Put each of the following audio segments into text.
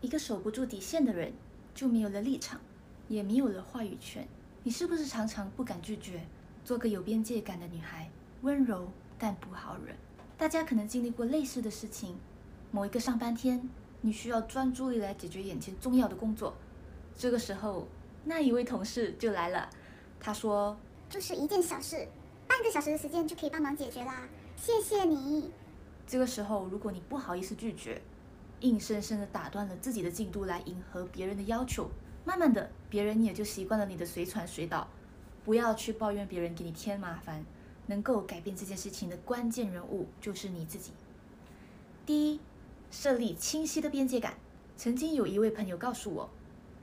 一个守不住底线的人，就没有了立场，也没有了话语权。你是不是常常不敢拒绝？做个有边界感的女孩，温柔但不好惹。大家可能经历过类似的事情。某一个上班天，你需要专注力来解决眼前重要的工作。这个时候，那一位同事就来了。他说：“就是一件小事，半个小时的时间就可以帮忙解决啦，谢谢你。”这个时候，如果你不好意思拒绝，硬生生的打断了自己的进度来迎合别人的要求，慢慢的，别人也就习惯了你的随传随到。不要去抱怨别人给你添麻烦，能够改变这件事情的关键人物就是你自己。第一，设立清晰的边界感。曾经有一位朋友告诉我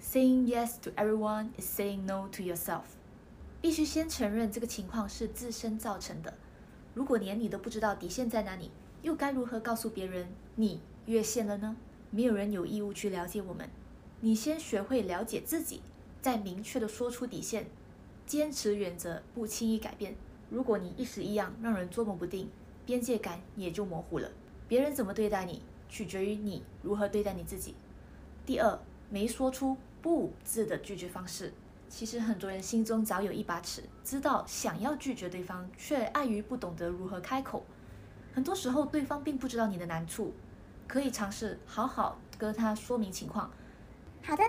，Saying yes to everyone is saying no to yourself。必须先承认这个情况是自身造成的。如果连你都不知道底线在哪里，又该如何告诉别人你越线了呢？没有人有义务去了解我们。你先学会了解自己，再明确的说出底线。坚持原则，不轻易改变。如果你一时一样让人捉摸不定，边界感也就模糊了。别人怎么对待你，取决于你如何对待你自己。第二，没说出“不”字的拒绝方式。其实很多人心中早有一把尺，知道想要拒绝对方，却碍于不懂得如何开口。很多时候，对方并不知道你的难处，可以尝试好好跟他说明情况。好的，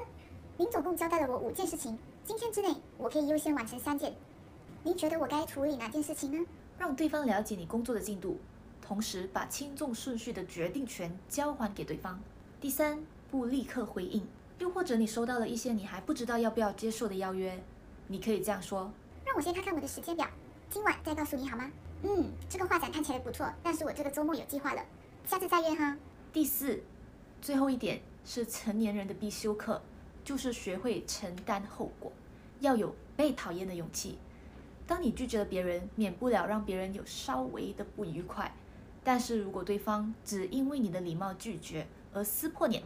您总共交代了我五件事情。今天之内，我可以优先完成三件。您觉得我该处理哪件事情呢？让对方了解你工作的进度，同时把轻重顺序的决定权交还给对方。第三，不立刻回应。又或者你收到了一些你还不知道要不要接受的邀约，你可以这样说：让我先看看我的时间表，今晚再告诉你好吗？嗯，这个画展看起来不错，但是我这个周末有计划了，下次再约哈。第四，最后一点是成年人的必修课。就是学会承担后果，要有被讨厌的勇气。当你拒绝了别人，免不了让别人有稍微的不愉快。但是如果对方只因为你的礼貌拒绝而撕破脸，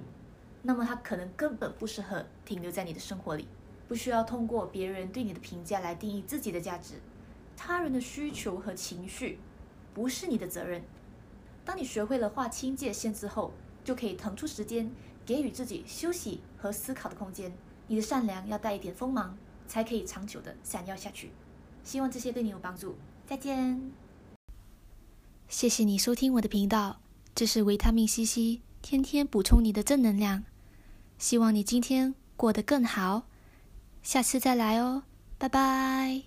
那么他可能根本不适合停留在你的生活里。不需要通过别人对你的评价来定义自己的价值。他人的需求和情绪不是你的责任。当你学会了划清界限之后，就可以腾出时间。给予自己休息和思考的空间。你的善良要带一点锋芒，才可以长久的闪耀下去。希望这些对你有帮助。再见。谢谢你收听我的频道，这是维他命 C C，天天补充你的正能量。希望你今天过得更好，下次再来哦，拜拜。